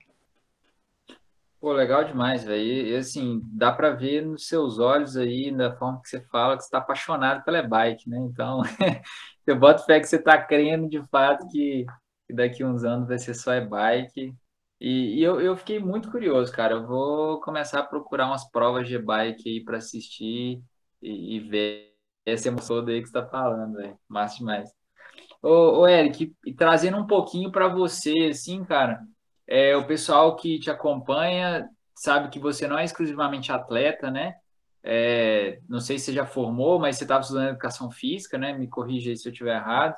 Pô, legal demais, velho. E assim, dá para ver nos seus olhos aí, na forma que você fala, que você está apaixonado pela bike, né? Então, (laughs) eu boto fé que você está crendo de fato que, que daqui uns anos vai ser só e-bike. E, e eu, eu fiquei muito curioso, cara. Eu vou começar a procurar umas provas de bike aí para assistir e, e, ver essa emoção daí que você está falando, velho. Massa demais. Ô, ô Eric, trazendo um pouquinho para você, assim, cara, é, o pessoal que te acompanha sabe que você não é exclusivamente atleta, né? É, não sei se você já formou, mas você estava estudando educação física, né? Me corrija aí se eu estiver errado.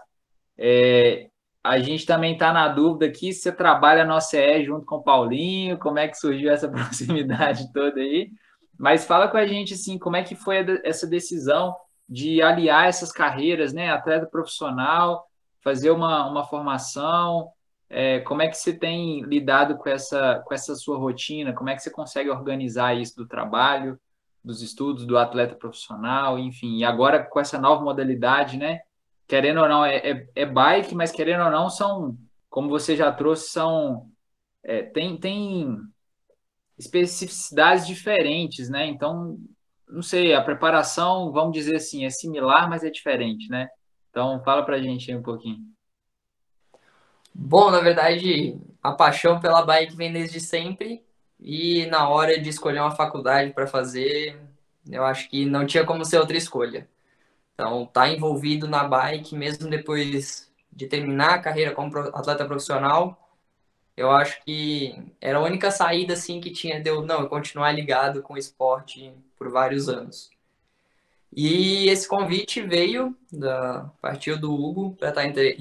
É, a gente também está na dúvida aqui se você trabalha no OCE junto com o Paulinho, como é que surgiu essa (laughs) proximidade toda aí. Mas fala com a gente, assim, como é que foi essa decisão de aliar essas carreiras, né? Atleta profissional fazer uma, uma formação? É, como é que você tem lidado com essa, com essa sua rotina? Como é que você consegue organizar isso do trabalho, dos estudos, do atleta profissional, enfim? E agora com essa nova modalidade, né? Querendo ou não, é, é, é bike, mas querendo ou não, são, como você já trouxe, são. É, tem, tem especificidades diferentes, né? Então, não sei, a preparação, vamos dizer assim, é similar, mas é diferente, né? Então, fala pra gente aí um pouquinho. Bom, na verdade, a paixão pela bike vem desde sempre e na hora de escolher uma faculdade para fazer, eu acho que não tinha como ser outra escolha. Então, tá envolvido na bike mesmo depois de terminar a carreira como atleta profissional, eu acho que era a única saída assim que tinha deu não, continuar ligado com o esporte por vários anos. E esse convite veio da partiu do Hugo para estar tá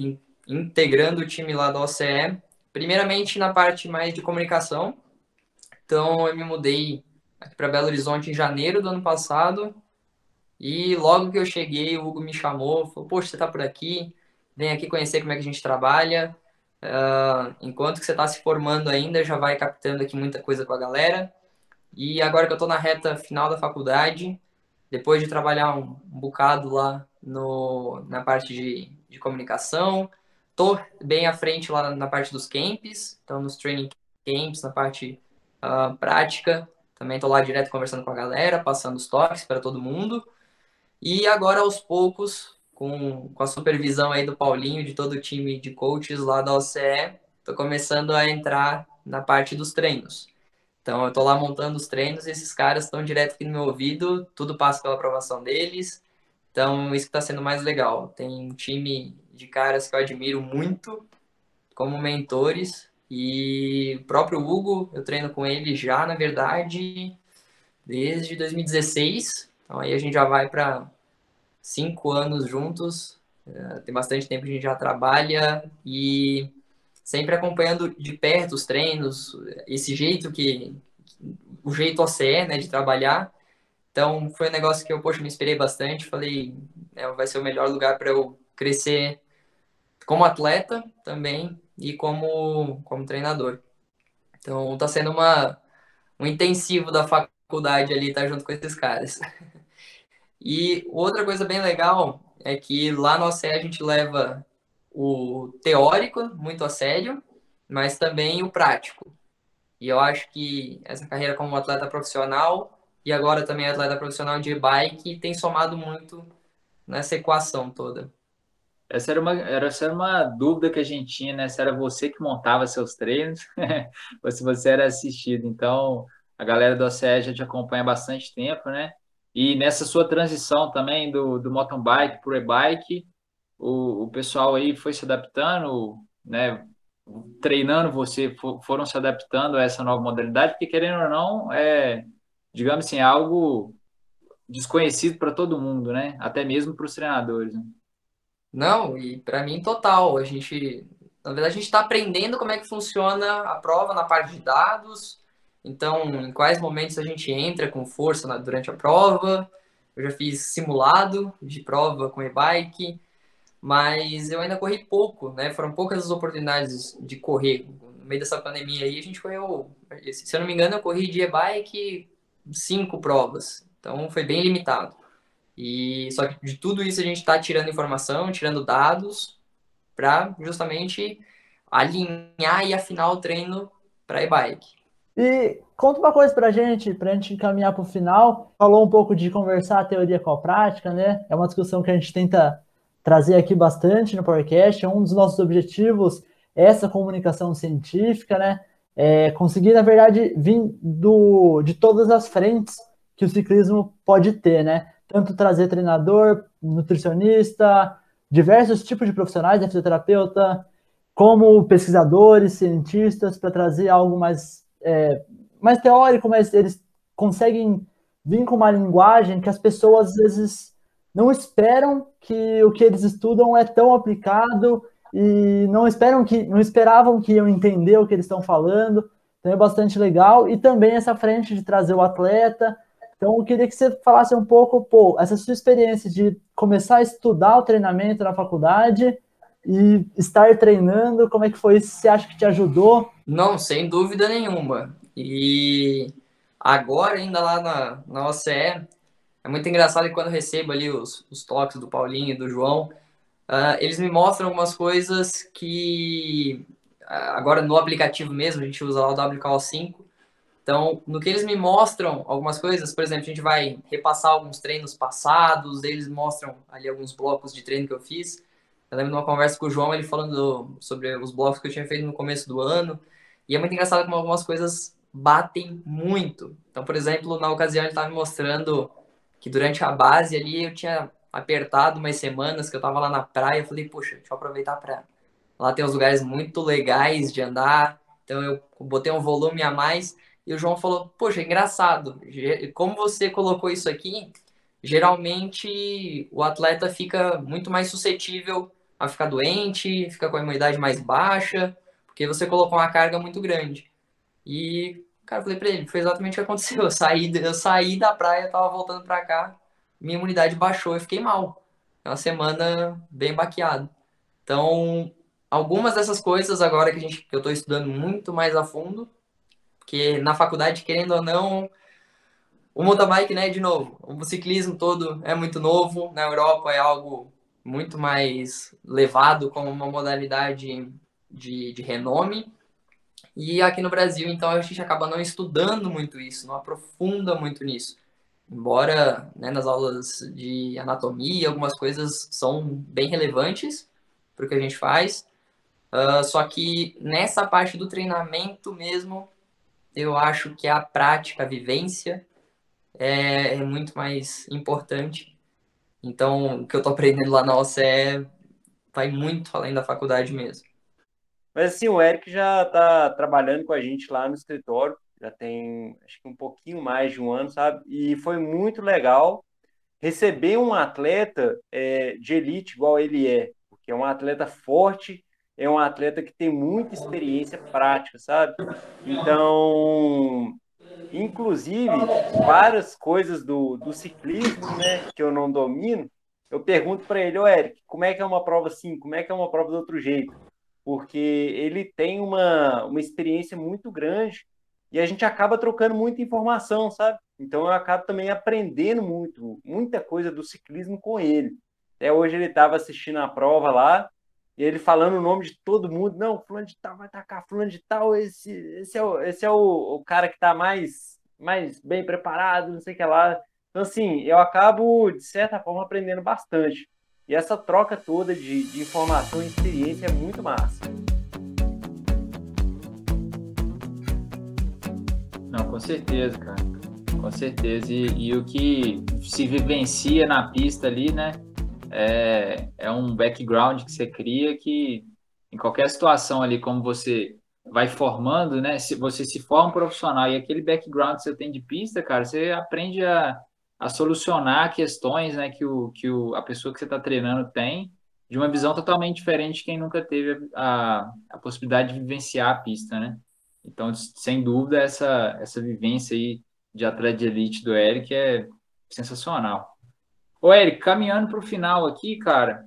integrando o time lá da OCE, primeiramente na parte mais de comunicação. Então eu me mudei aqui para Belo Horizonte em janeiro do ano passado. E logo que eu cheguei, o Hugo me chamou, falou: "Poxa, você está por aqui? Vem aqui conhecer como é que a gente trabalha. Uh, enquanto que você está se formando ainda, já vai captando aqui muita coisa com a galera. E agora que eu estou na reta final da faculdade, depois de trabalhar um, um bocado lá no, na parte de, de comunicação, tô bem à frente lá na, parte dos camps, então nos training camps, na parte uh, prática, também tô lá direto conversando com a galera, passando os toques para todo mundo. E agora, aos poucos, com, com a supervisão aí do Paulinho, de todo o time de coaches lá da OCE, tô começando a entrar na parte dos treinos. Então, eu tô lá montando os treinos e esses caras estão direto aqui no meu ouvido, tudo passa pela aprovação deles. Então, isso que tá sendo mais legal. Tem um time de caras que eu admiro muito como mentores e o próprio Hugo, eu treino com ele já, na verdade, desde 2016. Então, aí a gente já vai para cinco anos juntos. É, tem bastante tempo que a gente já trabalha e sempre acompanhando de perto os treinos, esse jeito que o jeito OCE, né, de trabalhar. Então foi um negócio que eu, poxa, me inspirei bastante, falei, é, vai ser o melhor lugar para eu crescer como atleta também e como como treinador. Então tá sendo uma um intensivo da faculdade ali tá junto com esses caras. (laughs) E outra coisa bem legal é que lá no OCE a gente leva o teórico muito a sério, mas também o prático. E eu acho que essa carreira como atleta profissional e agora também atleta profissional de bike tem somado muito nessa equação toda. Essa era uma, essa era uma dúvida que a gente tinha, né? Se era você que montava seus treinos (laughs) ou se você era assistido. Então, a galera do OCE já te acompanha há bastante tempo, né? E nessa sua transição também do, do mountain bike para o e-bike, o, o pessoal aí foi se adaptando, né? Treinando você, for, foram se adaptando a essa nova modalidade, porque querendo ou não, é, digamos assim, algo desconhecido para todo mundo, né? Até mesmo para os treinadores. Né? Não, e para mim total. A gente, na verdade, a gente está aprendendo como é que funciona a prova na parte de dados. Então, em quais momentos a gente entra com força na, durante a prova. Eu já fiz simulado de prova com e-bike, mas eu ainda corri pouco, né? Foram poucas as oportunidades de correr. No meio dessa pandemia aí, a gente correu, se eu não me engano, eu corri de e-bike cinco provas. Então, foi bem limitado. E só que de tudo isso a gente está tirando informação, tirando dados para justamente alinhar e afinar o treino para e-bike. E conta uma coisa para a gente, para a gente encaminhar para o final. Falou um pouco de conversar a teoria com a prática, né? É uma discussão que a gente tenta trazer aqui bastante no podcast. É um dos nossos objetivos essa comunicação científica, né? É conseguir, na verdade, vir do, de todas as frentes que o ciclismo pode ter, né? tanto trazer treinador, nutricionista, diversos tipos de profissionais, né, fisioterapeuta, como pesquisadores, cientistas, para trazer algo mais, é, mais teórico, mas eles conseguem vir com uma linguagem que as pessoas às vezes não esperam que o que eles estudam é tão aplicado e não esperam que não esperavam que iam entender o que eles estão falando. Então é bastante legal e também essa frente de trazer o atleta, então, eu queria que você falasse um pouco, pô, essa sua experiência de começar a estudar o treinamento na faculdade e estar treinando, como é que foi isso? Você acha que te ajudou? Não, sem dúvida nenhuma. E agora, ainda lá na, na OCE, é muito engraçado que quando eu recebo ali os, os toques do Paulinho e do João, uh, eles me mostram algumas coisas que uh, agora no aplicativo mesmo, a gente usa lá o WKO5, então, no que eles me mostram algumas coisas, por exemplo, a gente vai repassar alguns treinos passados, eles mostram ali alguns blocos de treino que eu fiz. Eu lembro de uma conversa com o João, ele falando sobre os blocos que eu tinha feito no começo do ano. E é muito engraçado como algumas coisas batem muito. Então, por exemplo, na ocasião ele estava me mostrando que durante a base ali eu tinha apertado umas semanas que eu estava lá na praia. Eu falei, poxa, deixa eu aproveitar para. Lá tem uns lugares muito legais de andar. Então eu botei um volume a mais. E o João falou: Poxa, é engraçado, como você colocou isso aqui, geralmente o atleta fica muito mais suscetível a ficar doente, fica com a imunidade mais baixa, porque você colocou uma carga muito grande. E, cara, eu falei pra ele: Foi exatamente o que aconteceu. Eu saí, eu saí da praia, tava voltando pra cá, minha imunidade baixou, eu fiquei mal. É uma semana bem baqueado. Então, algumas dessas coisas agora que, a gente, que eu estou estudando muito mais a fundo, porque na faculdade, querendo ou não, o mountain bike, né, de novo, o ciclismo todo é muito novo, na Europa é algo muito mais levado como uma modalidade de, de renome, e aqui no Brasil, então, a gente acaba não estudando muito isso, não aprofunda muito nisso. Embora né, nas aulas de anatomia, algumas coisas são bem relevantes para o que a gente faz, uh, só que nessa parte do treinamento mesmo, eu acho que a prática, a vivência é, é muito mais importante. Então, o que eu estou aprendendo lá na OCE vai muito além da faculdade mesmo. Mas assim, o Eric já está trabalhando com a gente lá no escritório, já tem acho que um pouquinho mais de um ano, sabe? E foi muito legal receber um atleta é, de elite igual ele é, porque é um atleta forte, é um atleta que tem muita experiência prática, sabe? Então, inclusive, várias coisas do, do ciclismo, né, que eu não domino, eu pergunto para ele, ô Eric, como é que é uma prova assim? Como é que é uma prova do outro jeito? Porque ele tem uma, uma experiência muito grande e a gente acaba trocando muita informação, sabe? Então eu acabo também aprendendo muito, muita coisa do ciclismo com ele. Até hoje ele estava assistindo a prova lá e ele falando o nome de todo mundo, não, fulano de tal vai tacar, fulano de tal, esse, esse é, o, esse é o, o cara que está mais, mais bem preparado, não sei o que lá. Então, assim, eu acabo, de certa forma, aprendendo bastante. E essa troca toda de, de informação e experiência é muito massa. Não, com certeza, cara. Com certeza. E, e o que se vivencia na pista ali, né? é, é um background que você cria que em qualquer situação ali, como você vai formando, né? Se você se forma profissional e aquele background que você tem de pista, cara, você aprende a, a solucionar questões, né? Que, o, que o, a pessoa que você está treinando tem de uma visão totalmente diferente de quem nunca teve a, a possibilidade de vivenciar a pista, né? Então, sem dúvida, essa, essa vivência aí de atleta de elite do Eric é sensacional. Ô, Eric, caminhando para o final aqui, cara,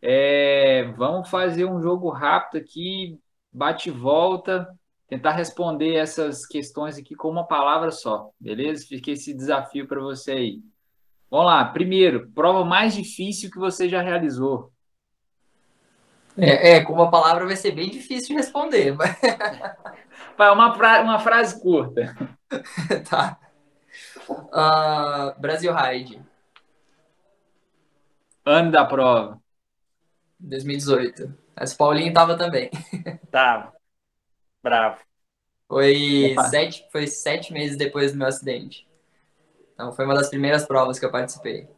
é, vamos fazer um jogo rápido aqui, bate e volta, tentar responder essas questões aqui com uma palavra só, beleza? Fiquei esse desafio para você aí. Vamos lá, primeiro, prova mais difícil que você já realizou. É, é com uma palavra vai ser bem difícil de responder. Mas... (laughs) Vai, uma, fra uma frase curta. (laughs) tá. Uh, Brasil Ride. Ano da prova. 2018. Essa Paulinho tava também. Tava. Bravo. Foi sete, foi sete meses depois do meu acidente. Então foi uma das primeiras provas que eu participei.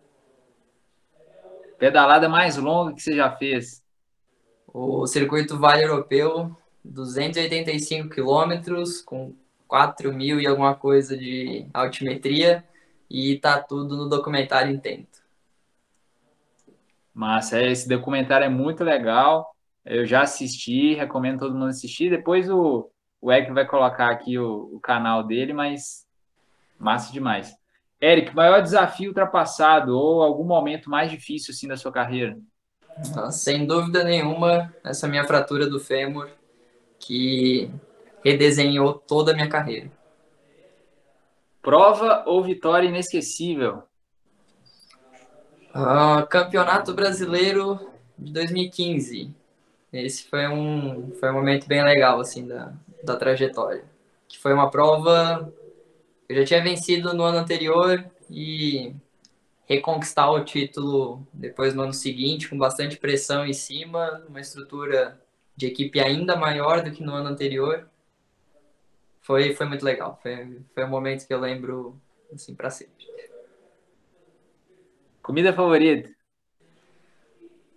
Pedalada mais longa que você já fez? O circuito Vale Europeu, 285 quilômetros, com 4 mil e alguma coisa de altimetria, e tá tudo no documentário Intento. Mas é, esse documentário é muito legal. Eu já assisti, recomendo todo mundo assistir. Depois o, o Eric vai colocar aqui o, o canal dele, mas massa demais. Eric, maior desafio ultrapassado ou algum momento mais difícil assim da sua carreira? Ah, sem dúvida nenhuma, essa minha fratura do fêmur que redesenhou toda a minha carreira. Prova ou vitória inesquecível? Uh, Campeonato Brasileiro de 2015. Esse foi um, foi um momento bem legal, assim, da, da trajetória. Que foi uma prova que eu já tinha vencido no ano anterior e reconquistar o título depois no ano seguinte, com bastante pressão em cima, uma estrutura de equipe ainda maior do que no ano anterior. Foi, foi muito legal. Foi, foi um momento que eu lembro, assim, para sempre. Comida favorita?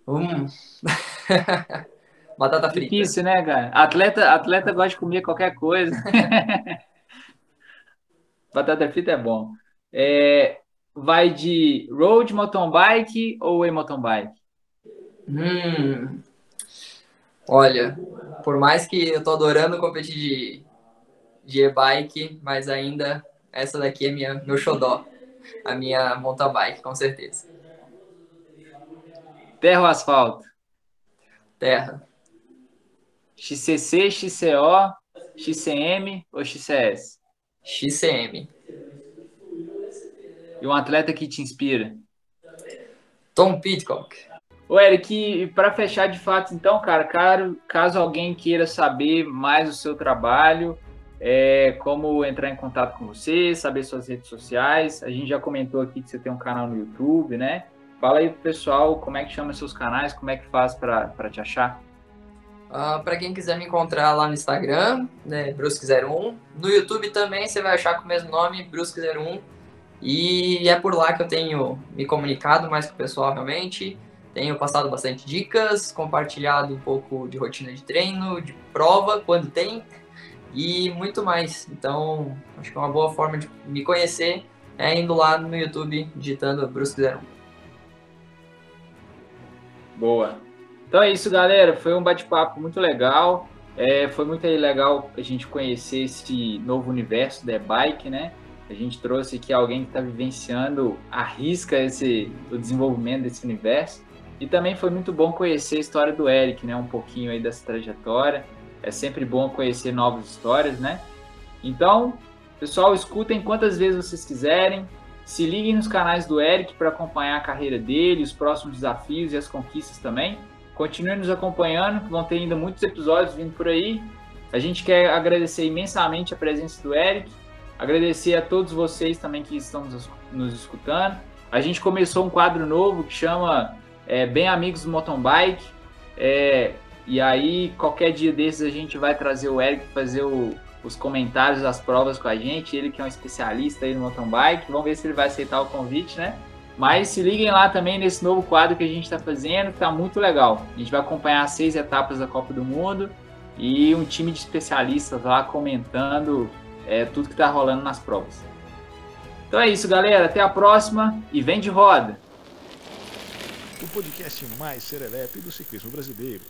Hum. (laughs) Batata frita. Difícil, né, cara? Atleta, atleta gosta de comer qualquer coisa. (laughs) Batata frita é bom. É, vai de road mountain bike ou e-mountain bike? Hum. Olha, por mais que eu tô adorando competir de, de e-bike, mas ainda essa daqui é minha, meu xodó a minha mountain bike, com certeza. Terra ou asfalto? Terra. XCC, XCO, XCM ou XCS? XCM. E um atleta que te inspira? Tom Pitcock. Ô, Eric, para fechar de fato, então, cara, caro, caso alguém queira saber mais do seu trabalho, é, como entrar em contato com você, saber suas redes sociais. A gente já comentou aqui que você tem um canal no YouTube, né? Fala aí pro pessoal como é que chama seus canais, como é que faz para te achar. Uh, ah, para quem quiser me encontrar lá no Instagram, né, Brusque01. No YouTube também você vai achar com o mesmo nome, Brusque01. E é por lá que eu tenho me comunicado mais com o pessoal realmente. Tenho passado bastante dicas, compartilhado um pouco de rotina de treino, de prova, quando tem e muito mais. Então, acho que é uma boa forma de me conhecer é indo lá no YouTube digitando Brusque 01. Boa. Então é isso, galera. Foi um bate-papo muito legal. É, foi muito legal a gente conhecer esse novo universo da bike, né? A gente trouxe aqui alguém que está vivenciando, arrisca esse, o desenvolvimento desse universo. E também foi muito bom conhecer a história do Eric, né? Um pouquinho aí dessa trajetória. É sempre bom conhecer novas histórias, né? Então, pessoal, escutem quantas vezes vocês quiserem. Se liguem nos canais do Eric para acompanhar a carreira dele, os próximos desafios e as conquistas também. Continue nos acompanhando, vão ter ainda muitos episódios vindo por aí. A gente quer agradecer imensamente a presença do Eric, agradecer a todos vocês também que estão nos escutando. A gente começou um quadro novo que chama é, Bem Amigos do Mountain Bike. É, e aí, qualquer dia desses, a gente vai trazer o Eric fazer o, os comentários das provas com a gente. Ele que é um especialista aí no mountain bike. Vamos ver se ele vai aceitar o convite, né? Mas se liguem lá também nesse novo quadro que a gente está fazendo, que tá muito legal. A gente vai acompanhar seis etapas da Copa do Mundo e um time de especialistas lá comentando é, tudo que está rolando nas provas. Então é isso, galera. Até a próxima e vem de roda! O podcast mais serelepe do ciclismo brasileiro.